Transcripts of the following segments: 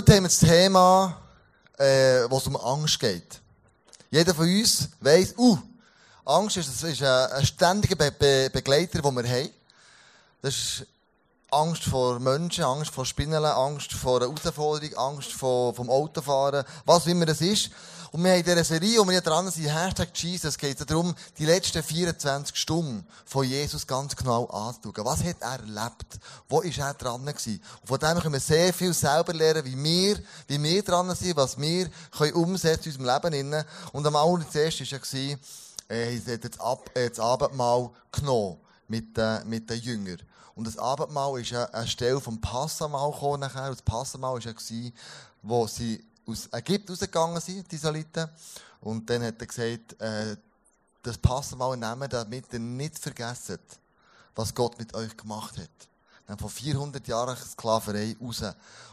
Heute haben wir das Thema, äh, wo es um Angst geht. Jeder von uns weiss, uh, Angst ist, ist ein, ein ständiger Be Be Begleiter, den wir haben. Das ist Angst vor Menschen, Angst vor Spinnen, Angst vor einer Herausforderung, Angst vor, vom Autofahren, was immer das ist. Und wir haben in dieser Serie, wo wir dran sind, Hashtag Jesus, geht es darum, die letzten 24 Stunden von Jesus ganz genau anzuschauen. Was hat er erlebt? Wo ist er dran gewesen? Und von dem können wir sehr viel selber lernen, wie wir, wie wir dran sind, was wir können umsetzen in unserem Leben. Und am allerersten war ja, äh, er hat das, Ab äh, das Abendmahl genommen mit, äh, mit den Jüngern. Und das Abendmahl ist eine Stelle vom Passamal gekommen. Und das Passamal war ja, wo sie aus Ägypten rausgegangen sind, die Israeliten. Und dann hat er gesagt, äh, das Passamal nehmen, damit ihr nicht vergessen, was Gott mit euch gemacht hat. Dann von 400 Jahren Sklaverei raus.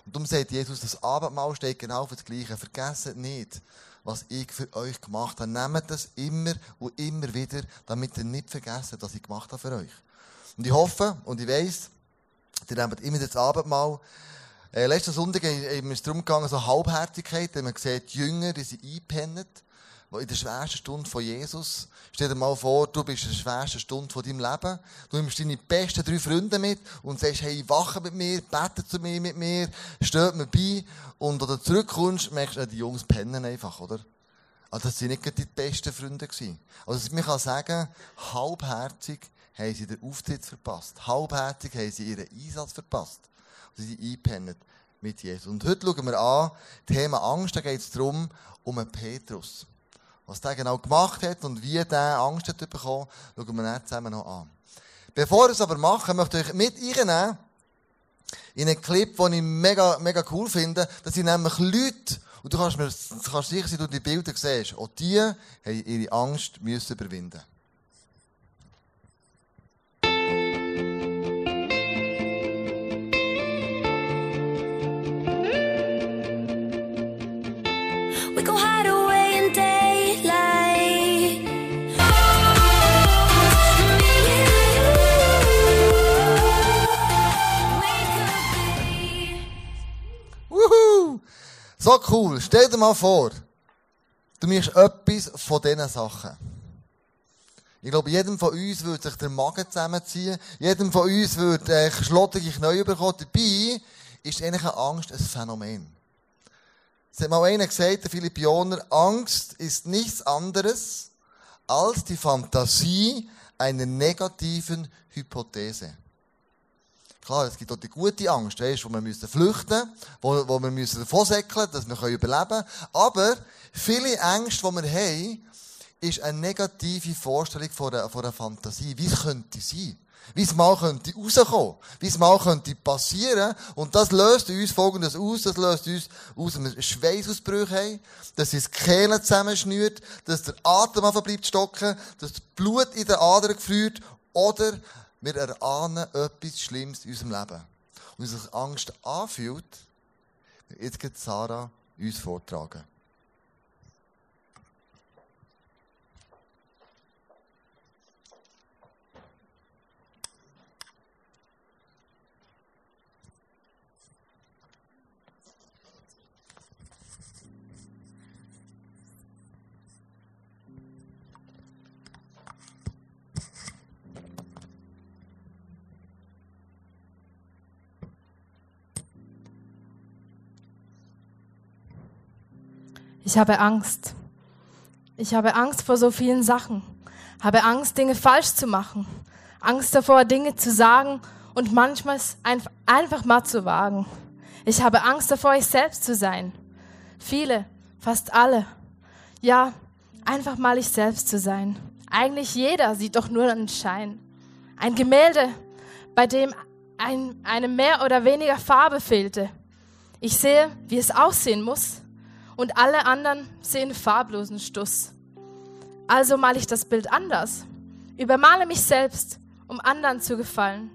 Und darum sagt Jesus, das Abendmahl steht genau für das Gleiche. Vergesst nicht, was ich für euch gemacht habe. Nehmt das immer und immer wieder, damit ihr nicht vergesst, was ich gemacht habe für euch. Und ich hoffe und ich weiss, ihr nehmt immer das Abendmahl. Äh, letzten Sonntag ist es darum gegangen, so Halbherzigkeit, man sieht, die Jünger, die sind eingepennt, in der schwersten Stunde von Jesus. Stell dir mal vor, du bist in der schwersten Stunde von deinem Leben. Du nimmst deine besten drei Freunde mit und sagst, hey, wache mit mir, bete zu mir mit mir, steht mir bei. Und wenn du zurückkommst, merkst du, die Jungs pennen einfach, oder? Also das waren nicht die besten Freunde. Also man kann sagen, halbherzig haben sie den Auftritt verpasst. Halbherzig haben sie ihren Einsatz verpasst. Sind eingepennt mit Jesus. Und heute schauen wir an, Thema Angst, da geht es darum, um einen Petrus. Was der genau gemacht hat und wie der Angst hat bekommen, schauen wir dann zusammen noch an. Bevor wir es aber machen, möchte ich euch mit reinnehmen in einen Clip, den ich mega, mega cool finde. Das sind nämlich Leute, und du kannst mir, kannst sicher sein, du die Bilder siehst, auch die haben ihre Angst müssen überwinden So cool. Stell dir mal vor, du machst etwas von diesen Sachen. Ich glaube, jedem von uns würde sich der Magen zusammenziehen. Jedem von uns würde äh, schlottige Knie bekommen. Dabei ist eigentlich eine Angst ein Phänomen. Es hat mal einer gesagt, der Philippianer, Angst ist nichts anderes als die Fantasie einer negativen Hypothese. Klar, es gibt auch die gute Angst, weißt, wo wir müssen flüchten, wo, wo wir müssen davonsäckeln, dass wir überleben können. Aber viele Ängste, die wir haben, ist eine negative Vorstellung von einer, von einer Fantasie. Wie es könnte sein? Wie es mal könnte rauskommen. Wie es mal könnte passieren. Und das löst uns Folgendes aus. Das löst uns aus, dass wir Schweißausbrüche haben, dass uns die Kehle zusammenschnürt, dass der Atem einfach bleibt stocken, dass das Blut in den Adern gefriert oder wir erahnen etwas Schlimmes in unserem Leben. Und wie sich Angst anfühlt, jetzt geht Sarah uns vortragen. Ich habe Angst. Ich habe Angst vor so vielen Sachen. Habe Angst, Dinge falsch zu machen. Angst davor, Dinge zu sagen und manchmal einfach mal zu wagen. Ich habe Angst davor, ich selbst zu sein. Viele, fast alle. Ja, einfach mal ich selbst zu sein. Eigentlich jeder sieht doch nur einen Schein. Ein Gemälde, bei dem ein, eine mehr oder weniger Farbe fehlte. Ich sehe, wie es aussehen muss und alle anderen sehen farblosen Stuss. Also male ich das Bild anders, übermale mich selbst, um anderen zu gefallen.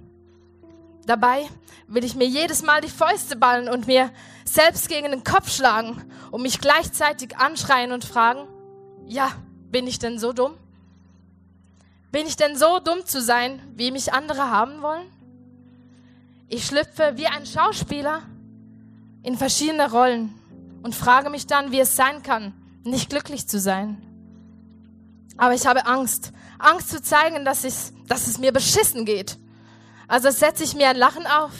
Dabei will ich mir jedes Mal die Fäuste ballen und mir selbst gegen den Kopf schlagen und mich gleichzeitig anschreien und fragen, ja, bin ich denn so dumm? Bin ich denn so dumm zu sein, wie mich andere haben wollen? Ich schlüpfe wie ein Schauspieler in verschiedene Rollen und frage mich dann, wie es sein kann, nicht glücklich zu sein. Aber ich habe Angst. Angst zu zeigen, dass, ich, dass es mir beschissen geht. Also setze ich mir ein Lachen auf,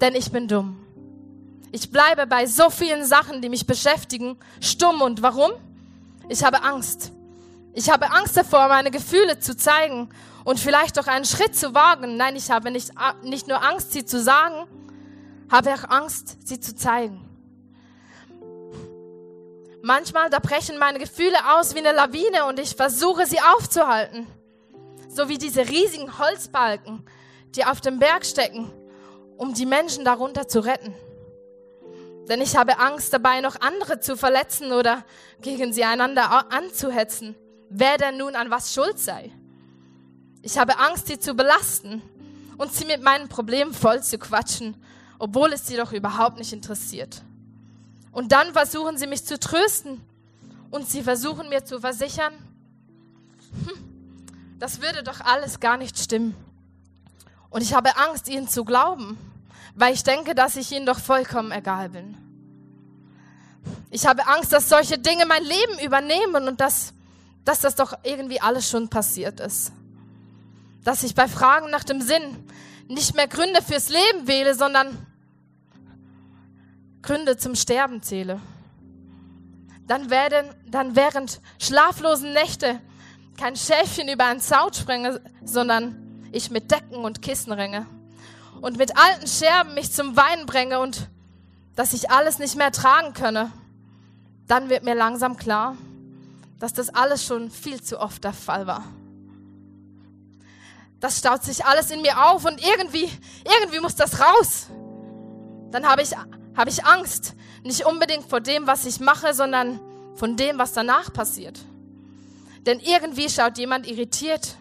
denn ich bin dumm. Ich bleibe bei so vielen Sachen, die mich beschäftigen, stumm. Und warum? Ich habe Angst. Ich habe Angst davor, meine Gefühle zu zeigen und vielleicht auch einen Schritt zu wagen. Nein, ich habe nicht, nicht nur Angst, sie zu sagen, habe auch Angst, sie zu zeigen. Manchmal, da brechen meine Gefühle aus wie eine Lawine und ich versuche sie aufzuhalten. So wie diese riesigen Holzbalken, die auf dem Berg stecken, um die Menschen darunter zu retten. Denn ich habe Angst dabei, noch andere zu verletzen oder gegen sie einander anzuhetzen, wer denn nun an was schuld sei. Ich habe Angst, sie zu belasten und sie mit meinen Problemen voll zu quatschen, obwohl es sie doch überhaupt nicht interessiert. Und dann versuchen sie mich zu trösten und sie versuchen mir zu versichern, hm, das würde doch alles gar nicht stimmen. Und ich habe Angst, ihnen zu glauben weil ich denke, dass ich ihnen doch vollkommen egal bin. Ich habe Angst, dass solche Dinge mein Leben übernehmen und dass, dass das doch irgendwie alles schon passiert ist. Dass ich bei Fragen nach dem Sinn nicht mehr Gründe fürs Leben wähle, sondern Gründe zum Sterben zähle. Dann, werden, dann während schlaflosen Nächte kein Schäfchen über einen Zaun springe, sondern ich mit Decken und Kissen ringe und mit alten Scherben mich zum Weinen bringe und dass ich alles nicht mehr tragen könne, dann wird mir langsam klar, dass das alles schon viel zu oft der Fall war. Das staut sich alles in mir auf und irgendwie, irgendwie muss das raus. Dann habe ich, habe ich Angst, nicht unbedingt vor dem, was ich mache, sondern von dem, was danach passiert. Denn irgendwie schaut jemand irritiert,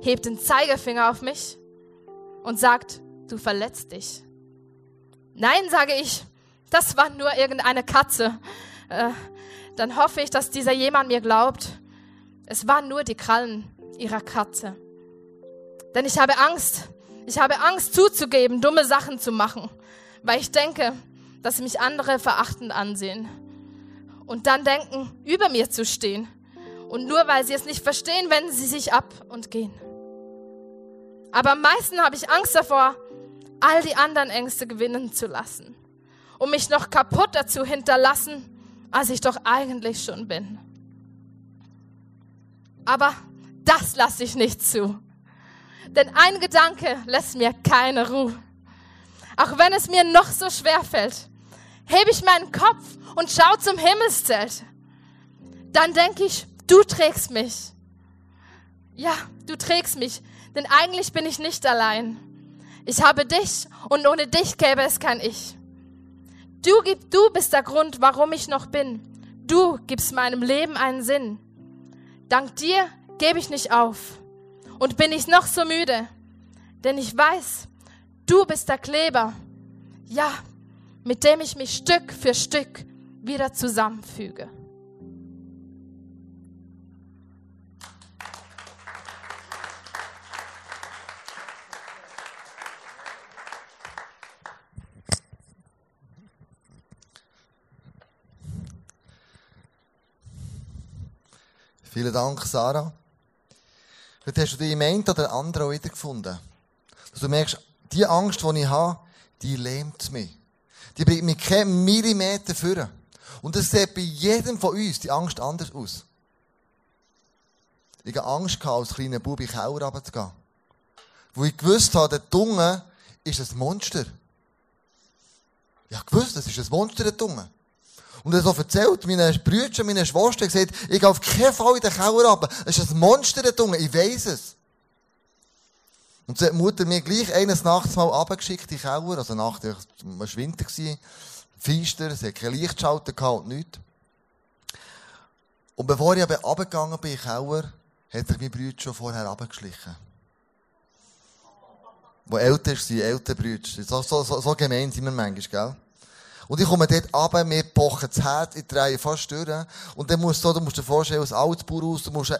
hebt den Zeigefinger auf mich und sagt, du verletzt dich. Nein, sage ich, das war nur irgendeine Katze. Äh, dann hoffe ich, dass dieser jemand mir glaubt, es waren nur die Krallen ihrer Katze. Denn ich habe Angst, ich habe Angst zuzugeben, dumme Sachen zu machen, weil ich denke, dass mich andere verachtend ansehen und dann denken, über mir zu stehen. Und nur weil sie es nicht verstehen, wenden sie sich ab und gehen. Aber am meisten habe ich Angst davor, all die anderen Ängste gewinnen zu lassen, um mich noch kaputter zu hinterlassen, als ich doch eigentlich schon bin. Aber das lasse ich nicht zu. Denn ein Gedanke lässt mir keine Ruhe. Auch wenn es mir noch so schwer fällt, hebe ich meinen Kopf und schaue zum Himmelszelt. Dann denke ich, du trägst mich. Ja, du trägst mich, denn eigentlich bin ich nicht allein. Ich habe dich und ohne dich gäbe es kein Ich. Du, du bist der Grund, warum ich noch bin. Du gibst meinem Leben einen Sinn. Dank dir gebe ich nicht auf und bin ich noch so müde, denn ich weiß, du bist der Kleber, ja, mit dem ich mich Stück für Stück wieder zusammenfüge. Vielen Dank, Sarah. Heute hast du dich im einen oder anderen wiedergefunden. Dass du merkst, die Angst, die ich habe, die lähmt mich. Die bringt mich keinen Millimeter führen. Und das sieht bei jedem von uns die Angst anders aus. Ich hatte Angst, als kleiner Bub in den Keller runterzugehen. Wo ich gewusst habe, der Tunge ist ein Monster. Ich habe gewusst, das ist ein Monster, der Tunge. Und er so erzählt, meine Brüder, meine Schwester, gesagt, ich gehe auf keinen Fall in den Keller runter. Es ist ein Monster da unten, ich weiss es. Und so hat die Mutter mir gleich eines Nachts mal runtergeschickt in den Keller, also Nacht, es war Winter, Feister, sie hat kein Lichtschalter und nichts. Und bevor ich aber runtergegangen bin in den Keller, hat sich mein Bruder schon vorher runtergeschlichen. Wo älter sind, ältere Brüder. So, so, so, so gemein sind wir manchmal, gell? Und ich komme dort runter, mir pochen das Herz, ich drehe fast durch. Und dann musst du, du musst dir vorstellen, als Altbauhaus, du musst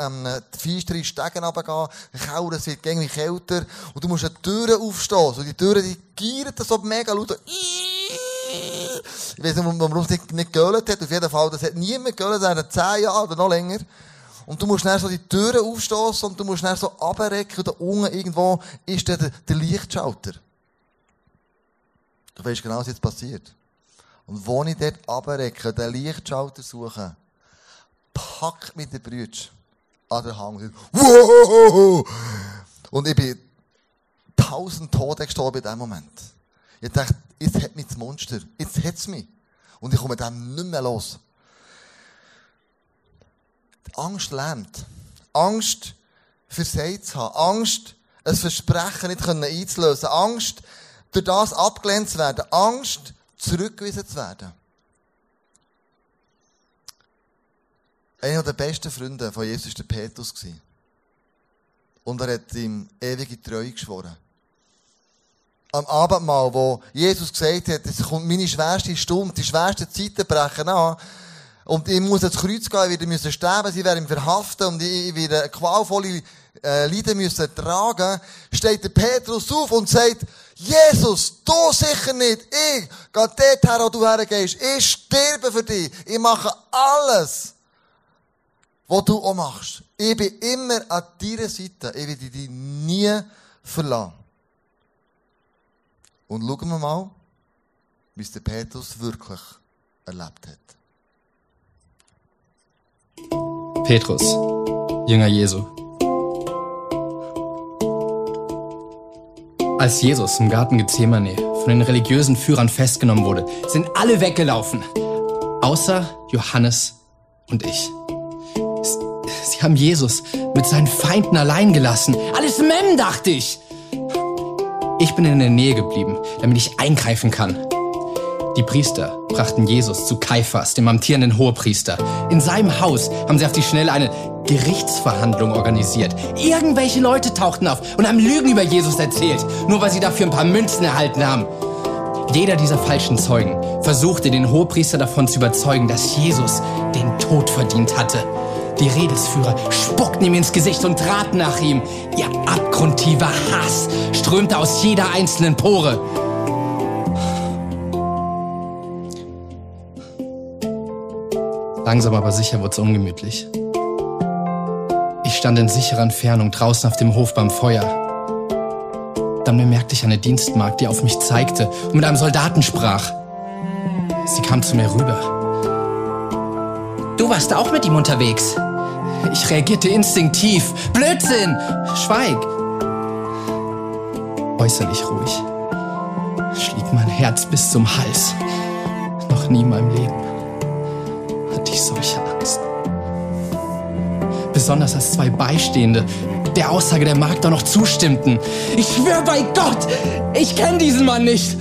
ähm, die feistere Stegen runtergehen, Keller, es wird irgendwie kälter, und du musst eine Tür aufstehen, so die Türen, die gieren so mega laut, Ich weiß nicht, warum es nicht, nicht hat. Auf jeden Fall, das hat niemand geölt, seit zehn Jahren oder noch länger. Und du musst dann so die Türen aufstoßen und du musst dann so und da unten irgendwo ist der, der Lichtschalter. Du weißt genau, was jetzt passiert. Und wo ich dort abrecke, den Lichtschalter suche, packt mich der Brütsch an den Hang. Und ich bin tausend Tote gestorben in diesem Moment. Ich dachte, jetzt hat mich das Monster. Jetzt hat es mich. Und ich komme dem nicht mehr los. Die Angst lähmt. Angst, versagt zu haben. Angst, ein Versprechen nicht einzulösen. Angst, durch das abgelehnt zu werden. Angst, zurückgewiesen zu werden. Einer der besten Freunde von Jesus war der Petrus. Und er hat ihm ewige Treue geschworen. Am Abendmahl, wo Jesus gesagt hat, es kommt meine schwerste Stunde, die schwersten Zeiten brechen an. Und ich muss ins Kreuz gehen, ich werde sterben, sie werden verhaften und ich werde qualvolle äh, Leiden müssen tragen, steht der Petrus auf und sagt, Jesus, du sicher nicht, ich gehe dorthin, wo du hergehst, ich sterbe für dich, ich mache alles, was du auch machst. Ich bin immer an deiner Seite, ich werde dich nie verlassen. Und schauen wir mal, wie es der Petrus wirklich erlebt hat. Petrus, Jünger Jesu. Als Jesus im Garten Gethsemane von den religiösen Führern festgenommen wurde, sind alle weggelaufen, außer Johannes und ich. Sie haben Jesus mit seinen Feinden allein gelassen. Alles Mem, dachte ich. Ich bin in der Nähe geblieben, damit ich eingreifen kann. Die Priester brachten Jesus zu Kaiphas, dem amtierenden Hohepriester. In seinem Haus haben sie auf die Schnelle eine Gerichtsverhandlung organisiert. Irgendwelche Leute tauchten auf und haben Lügen über Jesus erzählt, nur weil sie dafür ein paar Münzen erhalten haben. Jeder dieser falschen Zeugen versuchte den Hohepriester davon zu überzeugen, dass Jesus den Tod verdient hatte. Die Redelsführer spuckten ihm ins Gesicht und traten nach ihm. Ihr abgrundtiefer Hass strömte aus jeder einzelnen Pore. Langsam aber sicher wurde es ungemütlich. Ich stand in sicherer Entfernung draußen auf dem Hof beim Feuer. Dann bemerkte ich eine Dienstmagd, die auf mich zeigte und mit einem Soldaten sprach. Sie kam zu mir rüber. Du warst auch mit ihm unterwegs. Ich reagierte instinktiv. Blödsinn! Schweig! Äußerlich ruhig. Schlief mein Herz bis zum Hals. Noch nie in meinem Leben hatte ich solche Angst. Besonders als zwei Beistehende der Aussage der Magd noch zustimmten. Ich schwöre bei Gott, ich kenne diesen Mann nicht.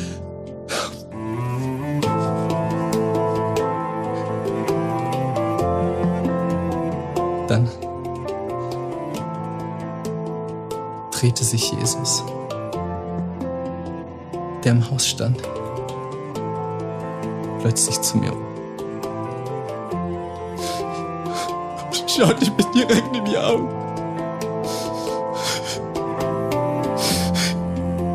Sich Jesus, der im Haus stand, plötzlich zu mir um. Schaute mir direkt in die Augen.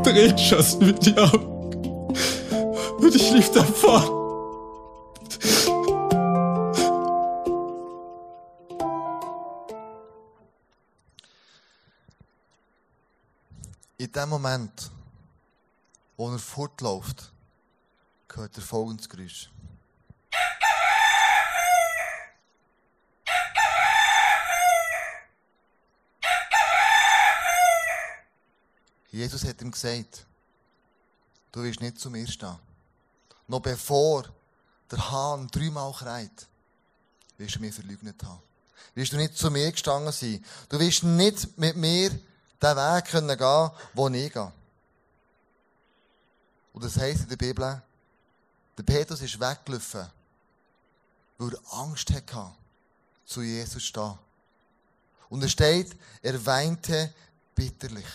Tränen schossen mir die Augen. Und ich lief davon. Dem Moment, wo er fortläuft, hört er folgendes Geräusch. Jesus hat ihm gesagt, du wirst nicht zu mir stehen. Noch bevor der Hahn dreimal kreit, wirst du mich verleugnet haben. Wirst du nicht zu mir gestanden sein. Du wirst nicht mit mir den Weg können gehen, wo ich gehe. Und das heisst in der Bibel, der Petrus ist weggelaufen, weil er Angst hatte, zu Jesus zu stehen. Und er steht, er weinte bitterlich.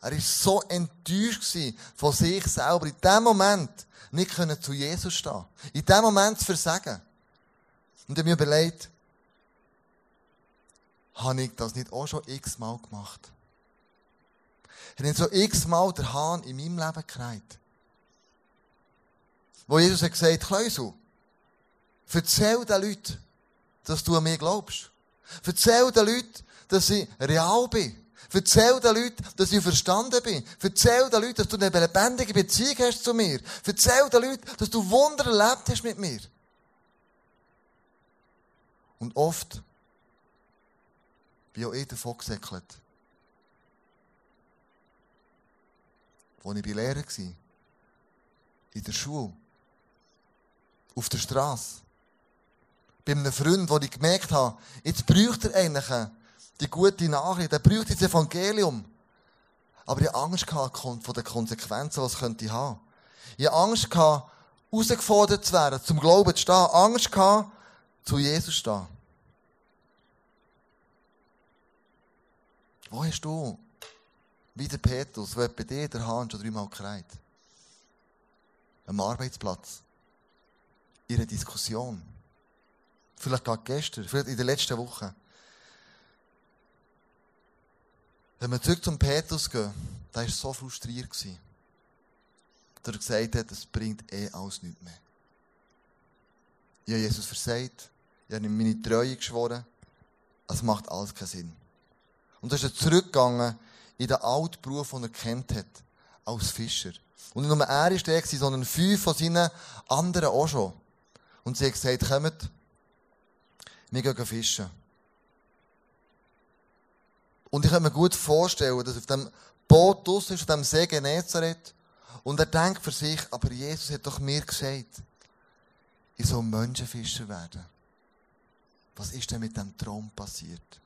Er war so enttäuscht von sich selber, in dem Moment nicht zu Jesus stehen. In dem Moment zu versagen. Und habe mir überlegt, habe ich das nicht auch schon x-mal gemacht? Hat nicht so x-mal der Hahn in meinem Leben gekreit? wo Jesus hat gesagt, Kleusel, erzähl den Leuten, dass du an mich glaubst. Erzähl den Leuten, dass ich real bin. Erzähl den Leuten, dass ich verstanden bin. Erzähl den Leuten, dass du eine lebendige Beziehung hast zu mir. Erzähl den Leuten, dass du Wunder erlebt hast mit mir. Und oft bin auch ich davon gesäckelt. Als ich bei Lehrer war, in der Schule, auf der Straße, bei einem Freund, wo ich gemerkt habe, jetzt bräuchte er eigentlich die gute Nachricht, er bräuchte das Evangelium. Aber ich hatte Angst von den Konsequenzen, was könnte ich hatte Angst herausgefordert zu werden, zum Glauben zu stehen. Angst zu Jesus zu stehen. Wo hast du, wie der Petrus, wo bei dir der Hahn schon dreimal kreit? Am Arbeitsplatz. In einer Diskussion. Vielleicht gerade gestern, vielleicht in der letzten Woche. Wenn wir zurück zum Petrus gehen, da war so frustriert. Dass er gesagt hat, es bringt eh alles nichts mehr. Ich habe Jesus versagt, ich habe ihm meine Treue geschworen, es macht alles keinen Sinn. Und dann ist er zurückgegangen in den alten Beruf, den er kennt hat, als Fischer. Und nicht nur er war der, sondern fünf von seinen anderen auch schon. Und sie haben gesagt, kommt, wir gehen fischen. Und ich kann mir gut vorstellen, dass auf dem Boot draussen ist, auf dem See Genezareth, und er denkt für sich, aber Jesus hat doch mir gesagt, ich soll Menschenfischer werden. Was ist denn mit dem Traum passiert?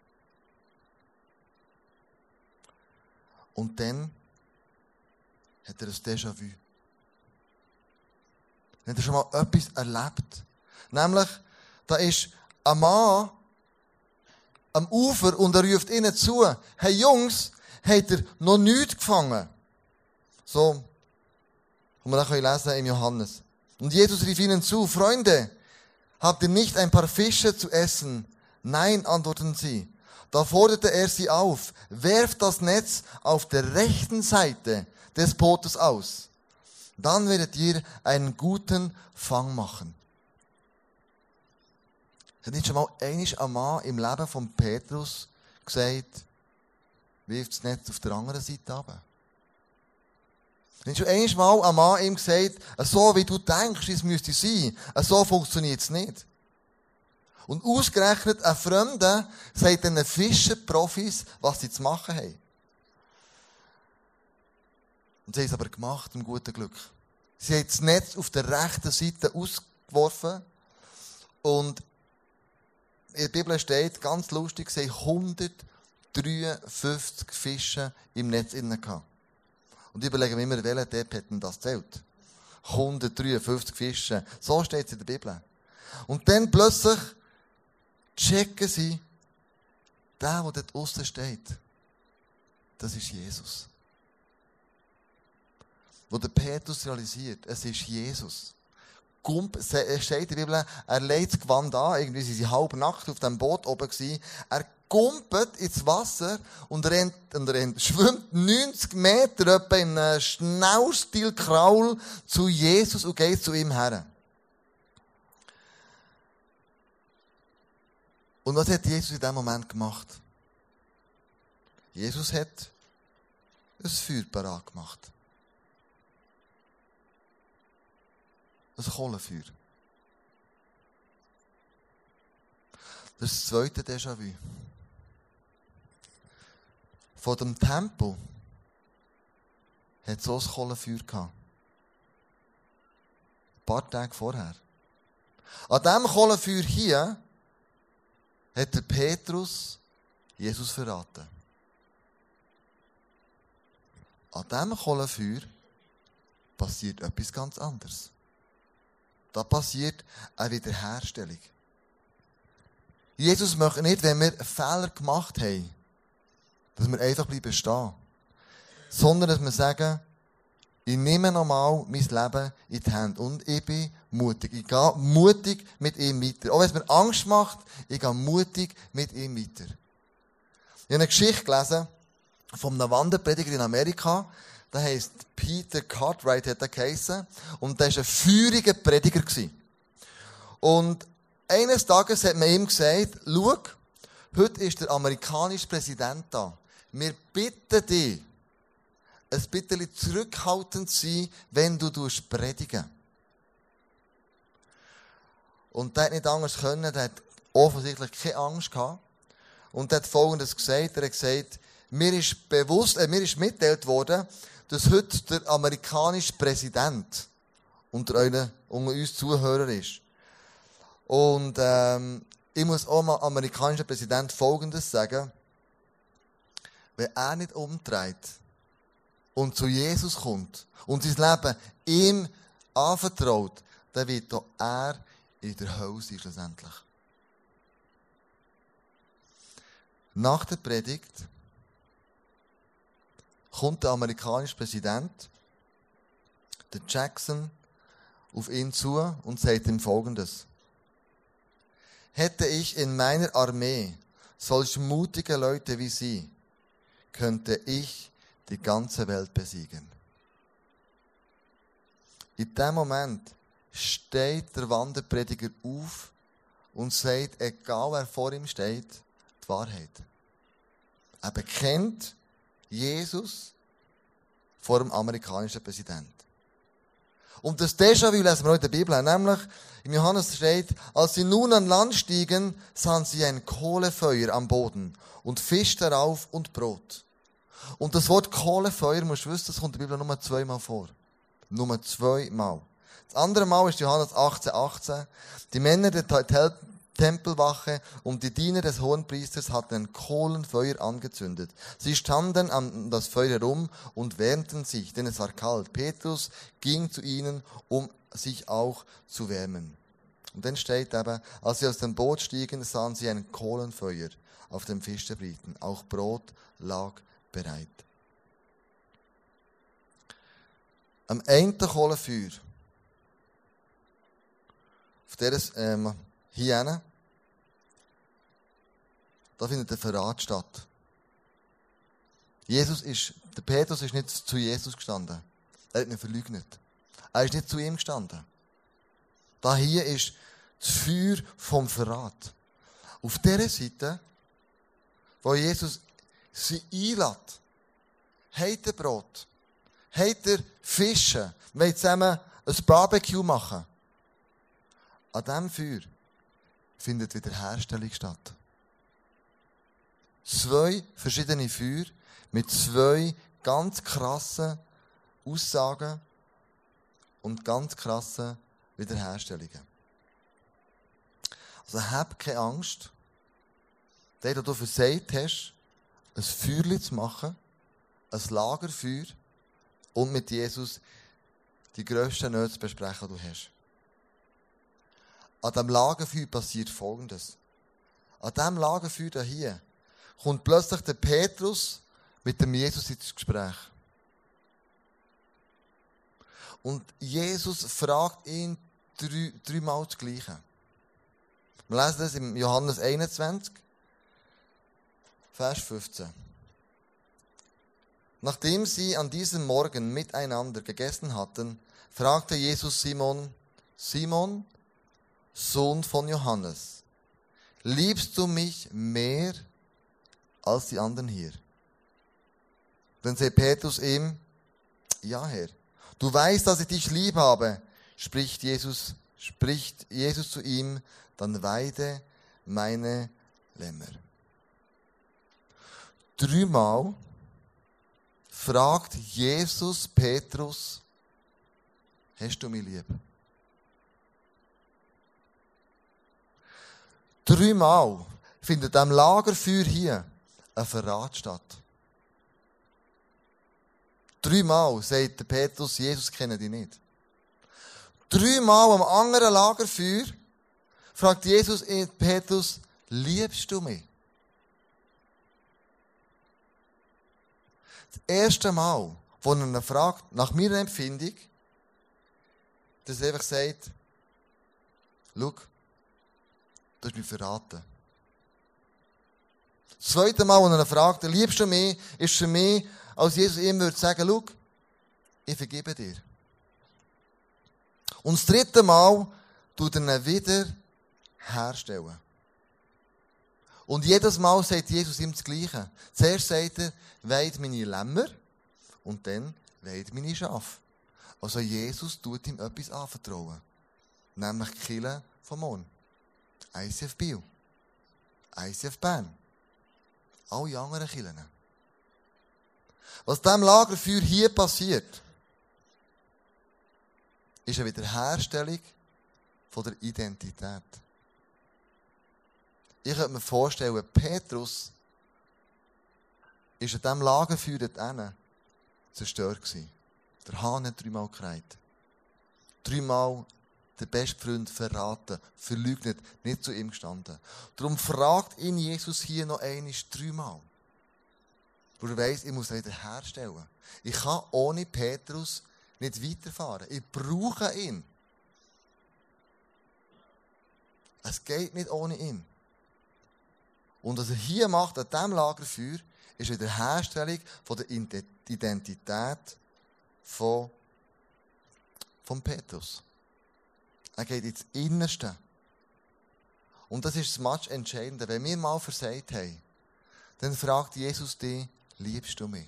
Und dann hat er ein Déjà-vu. Dann hat er schon mal etwas erlebt. Nämlich, da ist ein Mann am Ufer und er ruft ihnen zu, hey Jungs, habt ihr noch nichts gefangen? So, und wir dann lesen im Johannes. Und Jesus rief ihnen zu, Freunde, habt ihr nicht ein paar Fische zu essen? Nein, antworten sie. Da forderte er sie auf, werft das Netz auf der rechten Seite des Bootes aus. Dann werdet ihr einen guten Fang machen. Hat nicht schon mal einisch ein Mann im Leben von Petrus gesagt, wirft das Netz auf der anderen Seite ab? Hat schon einmal ein Mann ihm gesagt, so wie du denkst, es müsste sein, so funktioniert es nicht. Und ausgerechnet ein Fremder sagt den Fischerprofis, was sie zu machen haben. Und sie haben es aber gemacht, im guten Glück. Sie haben das Netz auf der rechten Seite ausgeworfen und in der Bibel steht, ganz lustig, sie haben 153 Fische im Netz innen gehabt. Und ich überlege mir immer, welcher Depp hat denn das zählt? 153 Fische. So steht es in der Bibel. Und dann plötzlich checken sie, der, der dort außen steht, das ist Jesus. Wo der Petrus realisiert, es ist Jesus es steht in der Bibel, er legt das Gewand an, irgendwie sind sie halb Nacht auf dem Boot oben gewesen. Er kumpelt ins Wasser und rennt, und rennt, schwimmt 90 Meter etwa in einem Schnellstil-Kraul zu Jesus und geht zu ihm her. Und was hat Jesus in diesem Moment gemacht? Jesus hat ein Feuer parat gemacht. Ein Kohlenfeuer. Das das zweite Déjà-vu. Von dem Tempel hat so ein Kohlenfeuer gehabt. Ein paar Tage vorher. An diesem Kohlenfeuer hier hat der Petrus Jesus verraten. An diesem Kohlenfeuer passiert etwas ganz anderes. Da passiert eine Wiederherstellung. Jesus möchte nicht, wenn wir Fehler gemacht haben, dass wir einfach bleiben stehen. Sondern, dass wir sagen, ich nehme nochmal mein Leben in die Hand und ich bin mutig. Ich gehe mutig mit ihm weiter. Auch wenn es mir Angst macht, ich gehe mutig mit ihm weiter. Ich habe eine Geschichte gelesen von einem Wanderprediger in Amerika. der heisst Peter Cartwright, hat er geheissen. Und der war ein feuriger Prediger. Und eines Tages hat man ihm gesagt, schau, heute ist der amerikanische Präsident da. Wir bitten dich, ein bisschen zurückhaltend zu sein, wenn du predigen Und der hat nicht anders können, der hat offensichtlich keine Angst gehabt. Und er hat Folgendes gesagt, er hat gesagt, mir ist bewusst, äh, mir ist mitteilt worden, dass heute der amerikanische Präsident unter, euren, unter uns Zuhörer ist. Und ähm, ich muss auch mal amerikanischen Präsident Folgendes sagen. Wenn er nicht umdreht und zu Jesus kommt und sein Leben ihm anvertraut, dann wird auch er in der Hölle sein, schlussendlich. Nach der Predigt kommt der amerikanische Präsident, der Jackson, auf ihn zu und sagt ihm Folgendes. Hätte ich in meiner Armee solch mutige Leute wie Sie, könnte ich die ganze Welt besiegen. In dem Moment steht der Wanderprediger auf und sagt, egal wer vor ihm steht, die Wahrheit. Er bekennt Jesus vor dem amerikanischen Präsident. Und das Déjà-vu lesen wir heute in der Bibel, nämlich im Johannes steht, als sie nun an Land stiegen, sahen sie ein Kohlefeuer am Boden und Fisch darauf und Brot. Und das Wort Kohlefeuer, musst du wissen, das kommt in der Bibel nur zweimal vor. Nur zweimal. Das andere Mal ist Johannes 18, 18. Die Männer der Tempelwache und die Diener des Hohenpriesters hatten ein Kohlenfeuer angezündet. Sie standen an das Feuer herum und wärmten sich, denn es war kalt. Petrus ging zu ihnen, um sich auch zu wärmen. Und dann steht eben, als sie aus dem Boot stiegen, sahen sie ein Kohlenfeuer auf dem Fisch der Briten. Auch Brot lag bereit. Am einen Kohlenfeuer, auf der ähm, hier da findet der Verrat statt. Jesus ist, der Petrus ist nicht zu Jesus gestanden. Er hat ihn verleugnet. Er ist nicht zu ihm gestanden. Da hier ist das Feuer vom Verrat. Auf dieser Seite, wo Jesus sie einlädt, hat er Brot, hat er Fische, wir zusammen ein Barbecue machen. An diesem Feuer findet Wiederherstellung statt zwei verschiedene Feuer mit zwei ganz krassen Aussagen und ganz krassen Wiederherstellungen. Also hab keine Angst, der, der du versagt hast, ein Feuerchen zu machen, ein Lagerfeuer und mit Jesus die grössten Nöte zu besprechen, die du hast. An diesem Lagerfeuer passiert Folgendes. An diesem Lagerfeuer hier kommt plötzlich der Petrus mit dem Jesus ins Gespräch. Und Jesus fragt ihn drei, dreimal das Gleiche. Wir lesen das im Johannes 21, Vers 15. Nachdem sie an diesem Morgen miteinander gegessen hatten, fragte Jesus Simon, Simon, Sohn von Johannes, liebst du mich mehr als die anderen hier. Dann sagt Petrus ihm, ja Herr, du weißt, dass ich dich lieb habe, spricht Jesus, spricht Jesus zu ihm, dann weide meine Lämmer. Dreimal fragt Jesus Petrus, hast du mich lieb? Dreimal findet am Lagerfeuer hier ein Verrat statt. Dreimal sagt der Petrus, Jesus kenne dich nicht. Dreimal am anderen Lagerfeuer fragt Jesus Petrus, liebst du mich? Das erste Mal, wo er ihn fragt, nach meiner Empfindung, dass er einfach sagt, schau, du hast mich verraten. Das zweite Mal, als er ihn fragt, liebst du mich, ist für mich, als Jesus ihm würde sagen, schau, ich vergebe dir. Und das dritte Mal tut er ihn wieder herstellen. Und jedes Mal sagt Jesus ihm das Gleiche. Zuerst sagt er, weid meine Lämmer und dann weid meine Schafe. Also Jesus tut ihm etwas anvertrauen. Nämlich die Kille vom Mond. ICF Biel. ICF Bern. Alle anderen Killen. Was diesem Lagerfeuer hier passiert, ist eine Wiederherstellung von der Identität. Ich könnte mir vorstellen, Petrus ist an diesem Lagerfeuer dort zerstört gewesen. Der Hahn hat dreimal gekreit. Dreimal der beste Freund verraten, verleugnet, nicht zu ihm gestanden. Darum fragt ihn Jesus hier noch einmal dreimal. Wo er weiss, ich muss ihn wieder herstellen. Ich kann ohne Petrus nicht weiterfahren. Ich brauche ihn. Es geht nicht ohne ihn. Und was er hier macht, an diesem Lagerfeuer, ist wieder Herstellung von der Identität von, von Petrus. Er geht ins Innerste. Und das ist das Match Entscheidende. Wenn wir mal versagt haben, dann fragt Jesus dich, liebst du mich?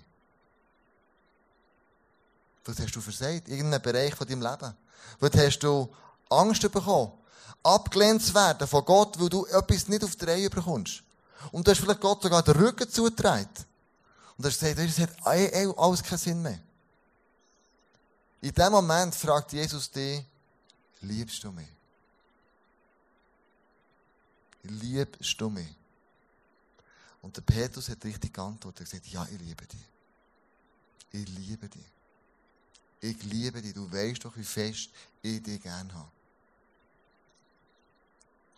Was hast du versagt? Irgendeinen Bereich von deinem Leben. Was hast du Angst bekommen? Abgelehnt zu werden von Gott, weil du etwas nicht auf die Reihe bekommst. Und du hast vielleicht Gott sogar den Rücken zugetragen. Und du hast gesagt, es hat alles keinen Sinn mehr. In dem Moment fragt Jesus dich, liebst du mich? Liebst du mich? Und der Petrus hat richtig geantwortet und gesagt, ja, ich liebe dich. Ich liebe dich. Ich liebe dich. Du weißt doch, wie fest ich dich gerne habe.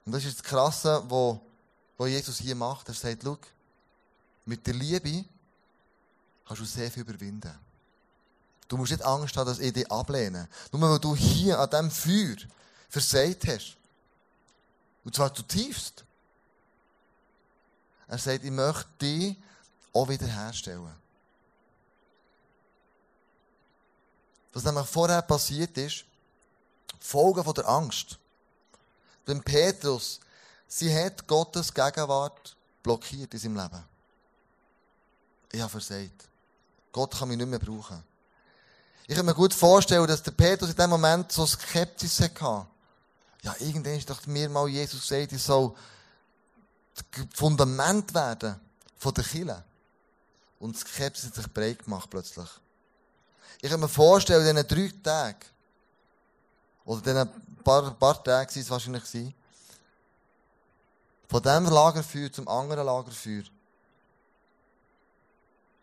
Und das ist das Krasse, was, Jesus hier macht. Er sagt, schau, mit der Liebe kannst du sehr viel überwinden. Du musst nicht Angst haben, dass ich dich ablehne. Nur weil du hier an diesem Feuer versagt hast. Und zwar zutiefst. Er sagt, ich möchte dich auch wieder herstellen. Was nämlich vorher passiert ist, Folgen von der Angst. Denn Petrus, sie hat Gottes Gegenwart blockiert in seinem Leben. Ich habe versagt. Gott kann mich nicht mehr brauchen. Ich kann mir gut vorstellen, dass der Petrus in dem Moment so Skepsis hatte. Ja, irgendwann ist doch mir mal Jesus gesagt, ich soll das Fundament werden von der Kirche. Und Skepsis hat sich breit gemacht plötzlich. Ich kann mir vorstellen, in diesen drei Tagen, oder in diesen paar, paar Tagen waren es wahrscheinlich, von diesem Lagerfeuer zum anderen Lagerfeuer,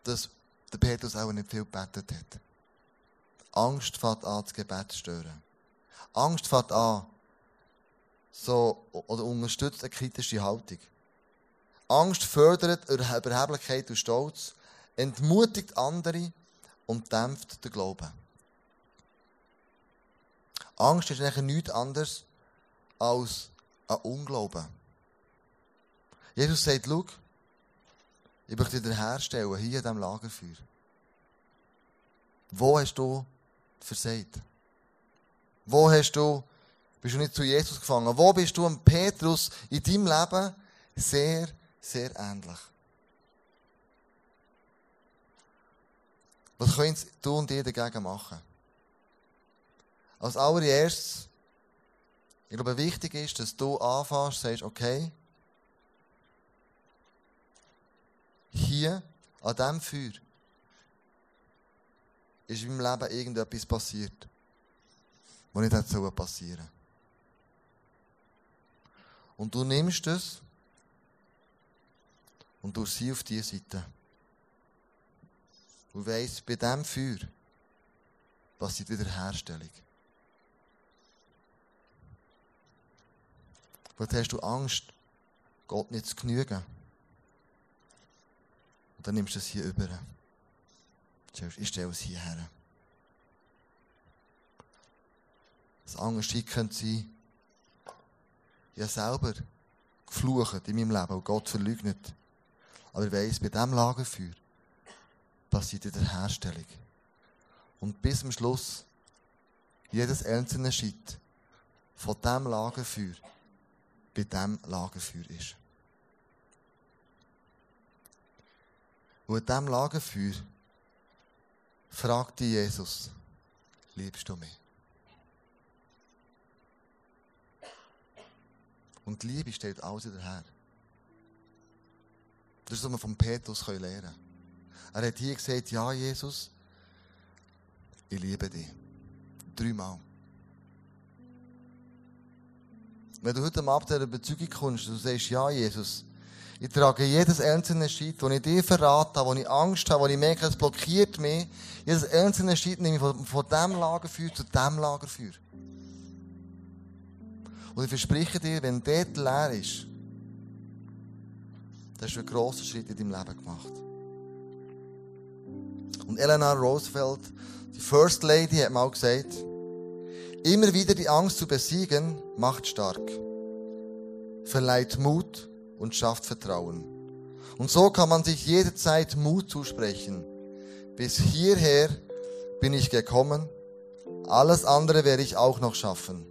dass der Petrus auch nicht viel gebetet hat. Angst fängt an, das Gebet zu stören. Angst fängt an, so, oder unterstützt eine kritische Haltung. Angst fördert Überheblichkeit und Stolz, entmutigt andere und dämpft den Glauben. Angst ist eigentlich nichts anderes als ein Unglauben. Jesus sagt, schau, ich möchte wieder herstellen, hier in diesem Lagerfeuer. Wo hast du versagt? Wo hast du, bist du nicht zu Jesus gefangen? Wo bist du am Petrus in deinem Leben sehr, sehr ähnlich? Was können du und ihr dagegen machen? Als allererstes, ich glaube, wichtig ist, dass du anfängst, sagst, okay, hier, an diesem Feuer, ist in meinem Leben irgendetwas passiert, was nicht hätte passieren sollen. Und du nimmst es und du sie auf diese Seite. Du weißt, bei diesem Feuer passiert Wiederherstellung. Vielleicht hast du Angst, Gott nicht zu genügen. Und dann nimmst du es hier über. Ich stelle es hierher. Das andere könnte sein, habe selber geflucht in meinem Leben und Gott verleugnet. Aber ich weiss, bei diesem Lagerfeuer passiert in der Herstellung. Und bis zum Schluss jedes einzelne Schritt von diesem Lagerfeuer bei diesem Lagerfeuer ist. Und in diesem Lagerfeuer fragte Jesus, liebst du mich? Und Liebe steht alles daher. Das ist, was wir von Petrus lernen können. Er hat hier gesagt, ja, Jesus, ich liebe dich. Dreimal. Wenn du heute Abend der Überzeugung kommst, du sagst, ja, Jesus, ich trage jedes einzelne Schritt, wo ich dir verrate habe, wo ich Angst habe, wo ich merke, es blockiert mich, jedes einzelne Schritt nehme ich von, von diesem Lagerfeuer zu diesem Lagerfeuer. Und ich verspreche dir, wenn dort leer ist, dann hast du einen grossen Schritt in deinem Leben gemacht. Und Eleanor Roosevelt, die First Lady, hat mal gesagt, immer wieder die Angst zu besiegen, macht stark, verleiht Mut und schafft Vertrauen. Und so kann man sich jederzeit Mut zusprechen. Bis hierher bin ich gekommen, alles andere werde ich auch noch schaffen.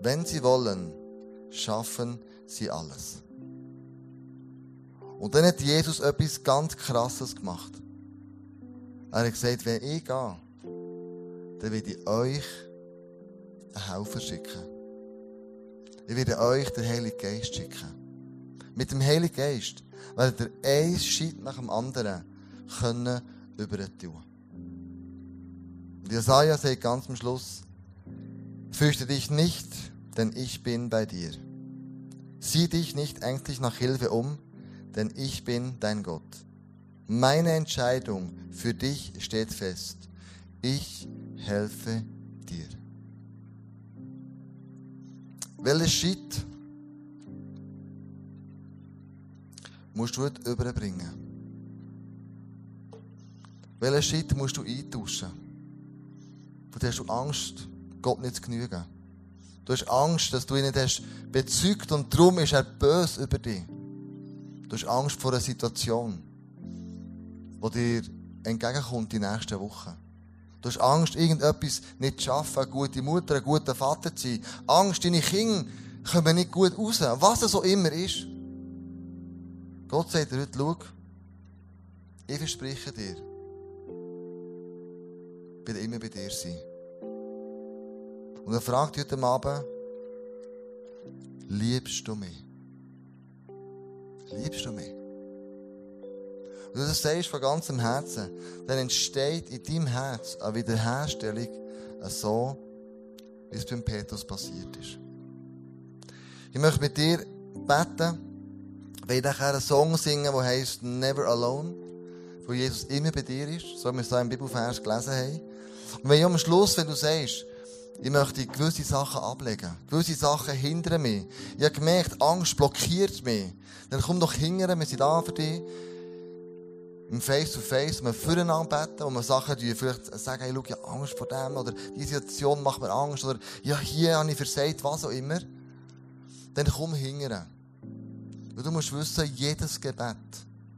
Wenn Sie wollen, schaffen Sie alles. Und dann hat Jesus etwas ganz Krasses gemacht. Er hat gesagt, wenn ich gehe, dann werde ich euch einen Helfer schicken. Ich werde euch den Heiligen Geist schicken. Mit dem Heiligen Geist werdet ihr ein Schritt nach dem anderen können tun. Und Jesaja sagt ganz am Schluss, fürchte dich nicht, denn ich bin bei dir. Sieh dich nicht ängstlich nach Hilfe um, denn ich bin dein Gott. Meine Entscheidung für dich steht fest. Ich helfe dir. Welchen Schritt musst du heute überbringen? Welchen Schritt musst du eintauschen? Von hast du Angst, Gott nicht zu genügen. Du hast Angst, dass du ihn nicht hast bezeugt und darum ist er böse über dich. Du hast Angst vor einer Situation, die dir entgegenkommt die nächsten Wochen. Du hast Angst, irgendetwas nicht zu schaffen, eine gute Mutter, ein guter Vater zu sein. Angst, deine Kinder kommen nicht gut raus. Was es auch immer ist. Gott sagt dir heute, schau, ich verspreche dir, ich werde immer bei dir sein. Und er fragt heute Abend, liebst du mich? Liebst du mich? Und du das sagst von ganzem Herzen, dann entsteht in deinem Herz eine Wiederherstellung so, wie es beim Petrus passiert ist. Ich möchte mit dir beten, weil ich nachher einen Song singen, der heißt Never Alone, wo Jesus immer bei dir ist, so wie wir es da im Bibelvers gelesen haben. Und wenn ich am Schluss, wenn du sagst, ich möchte gewisse Sachen ablegen. Gewisse Sachen hindern mich. Ich habe gemerkt, Angst blockiert mich. Dann komm doch hinterher, wir sind da für dich. Im Face-to-Face, -face, wir füreinander beten, wo wir Sachen tun, vielleicht sagen, hey, schau, ich habe Angst vor dem, oder die Situation macht mir Angst, oder ja, hier habe ich versagt, was auch immer. Dann komm hinterher. Und du musst wissen, jedes Gebet,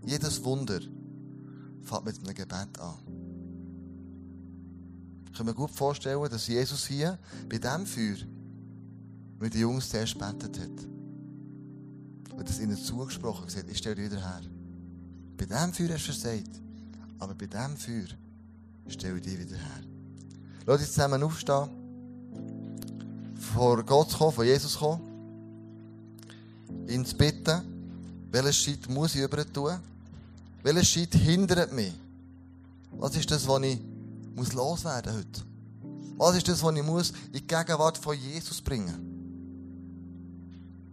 jedes Wunder, fängt mit einem Gebet an. Ich kann mir gut vorstellen, dass Jesus hier bei diesem Feuer mit den Jungs zuerst gebetet hat. Und das ihnen zugesprochen hat, ich stelle dich wieder her. Bei diesem Feuer hast du versagt. Aber bei diesem Feuer stelle ich dich wieder her. Lass uns zusammen aufstehen. Vor Gott kommen, vor Jesus kommen. Ihn zu bitten, welchen Schritt muss ich über tun? Welchen Schritt hindert mich? Was ist das, was ich muss loswerden heute? Was ist das, was ich muss in die Gegenwart von Jesus bringen?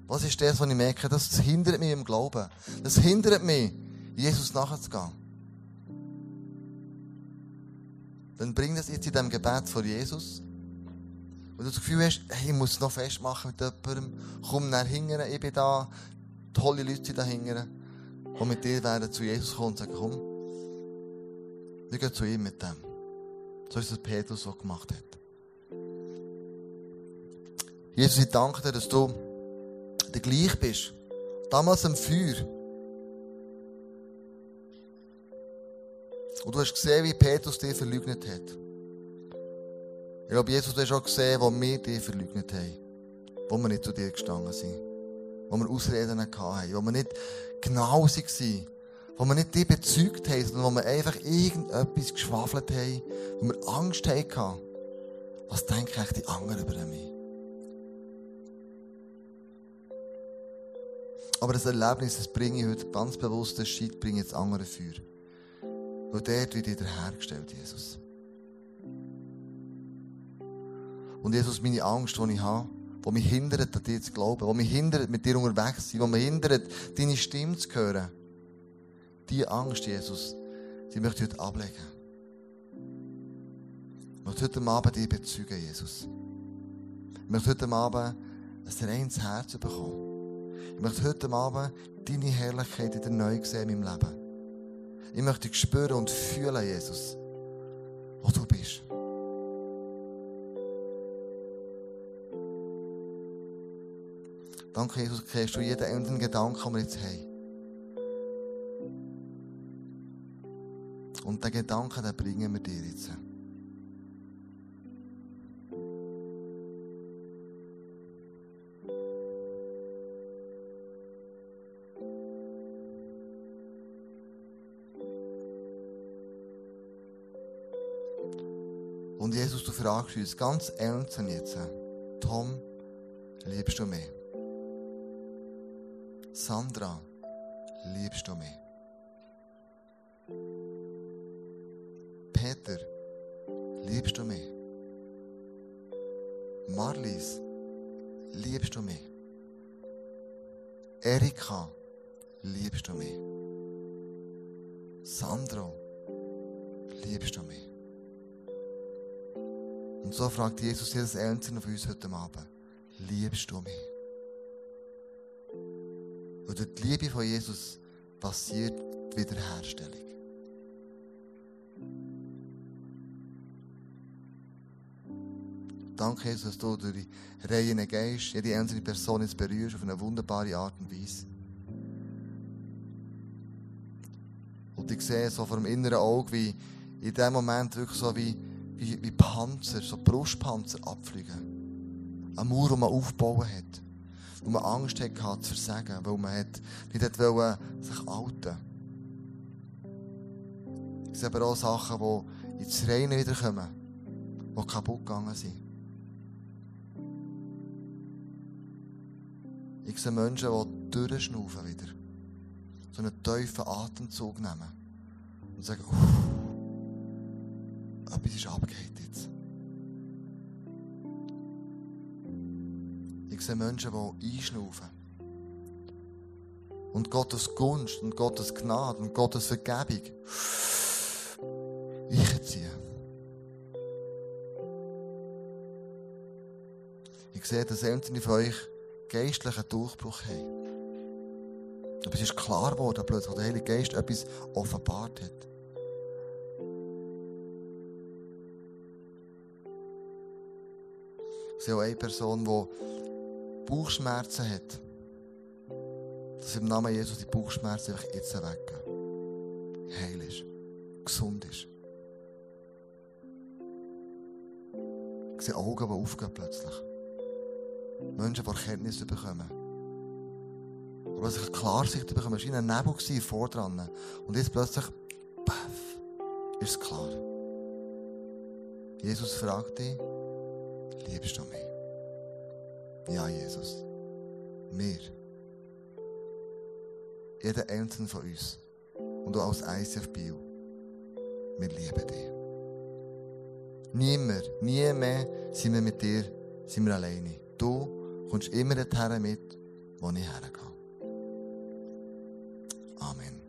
Was ist das, was ich merke? Das hindert mich im Glauben. Das hindert mich, Jesus nachzugehen. Dann bring das jetzt in diesem Gebet vor Jesus. Wenn du das Gefühl hast, hey, ich muss noch festmachen mit jemandem, komm nach hinten, ich bin da, tolle Leute sind da hinten, die mit dir werden zu Jesus kommen und sagen, komm, wir gehen zu ihm mit dem. So ist es Petrus so gemacht hat. Jesus, ich danke dir, dass du der gleich bist. Damals am Feuer. Und du hast gesehen, wie Petrus dir verleugnet hat. Ich glaube, Jesus, du auch gesehen, wo wir dich verleugnet haben. Wo wir nicht zu dir gestanden sind. Wo wir Ausreden hatten. Wo wir nicht genau waren. Wo wir nicht dich bezeugt haben, sondern wo wir einfach irgendetwas geschwafelt haben. Wo wir Angst hatten. Was denken eigentlich die anderen über mich? Aber das Erlebnis, das bringe ich heute ganz bewusst, das Scheit bringe ich jetzt andere für. Weil dort wird wiederhergestellt, Jesus. Und Jesus, meine Angst, die ich habe, die mich hindert, an dir zu glauben, die mich hindert, mit dir unterwegs zu sein, die mich hindert, deine Stimme zu hören. Diese Angst, Jesus, die möchte ich heute ablegen. Ich möchte heute Abend dir bezeugen, Jesus. Ich möchte heute Abend ein reines Herz bekommen. Ich möchte heute Abend deine Herrlichkeit wieder neu sehen in meinem Leben. Ich möchte dich spüren und fühlen, Jesus, wo du bist. Danke, Jesus, kennst du jeden einzelnen Gedanken, den wir jetzt haben. Und den Gedanken, den bringen wir dir jetzt. Und Jesus, du fragst uns ganz ernst jetzt, Tom, liebst du mich? Sandra, liebst du mich? Peter, liebst du mich? Marlies, liebst du mich? Erika, liebst du mich? Sandro, liebst du mich? Und so fragt Jesus jedes Einzelne von uns heute Abend, liebst du mich? Und durch die Liebe von Jesus passiert die Wiederherstellung. Danke, Jesus, dass du durch die Reihen gehst, jede einzelne Person jetzt berührst auf eine wunderbare Art und Weise. Und ich sehe so vor dem inneren Auge, wie in dem Moment wirklich so wie, wie, wie Panzer, so Brustpanzer abfliegen. Eine Mauer, die man aufbauen hat. Wo man Angst hatte, zu versagen, weil man hat nicht wollen, sich outen Ich sehe aber auch Sachen, die ins Reine wiederkommen, die kaputt gegangen sind. Ich sehe Menschen, die durchschnaufen wieder. So einen tiefen Atemzug nehmen. Und sagen, etwas ist abgeht jetzt. Sehe Menschen, die einschnaufen. Und Gottes Gunst und Gottes Gnade und Gottes Vergebung einziehen. Ich sehe, dass einzelne von euch geistlichen Durchbruch haben. Aber es ist klar geworden, dass der Heilige Geist etwas offenbart hat. Ich sehe auch eine Person, die Bauchschmerzen hat. Dass im Namen Jesus die Bauchschmerzen einfach jetzt weggehen. Heil ist. Gesund ist. Ich sehe Augen, die aufgehen plötzlich. Menschen, die Erkenntnis bekommen. Aber dass ich eine Klarsicht bekomme, es war ein Nebel vor dran. Und jetzt plötzlich, paff, ist es klar. Jesus fragt dich, liebst du mich? Ja, Jesus. Wir. Jeder einzelne von uns. Und du als ICF Bio. Wir lieben dich. Niemand, nie mehr sind wir mit dir, sind wir alleine. Du kommst immer dorthin mit, wo ich hergehe. Amen.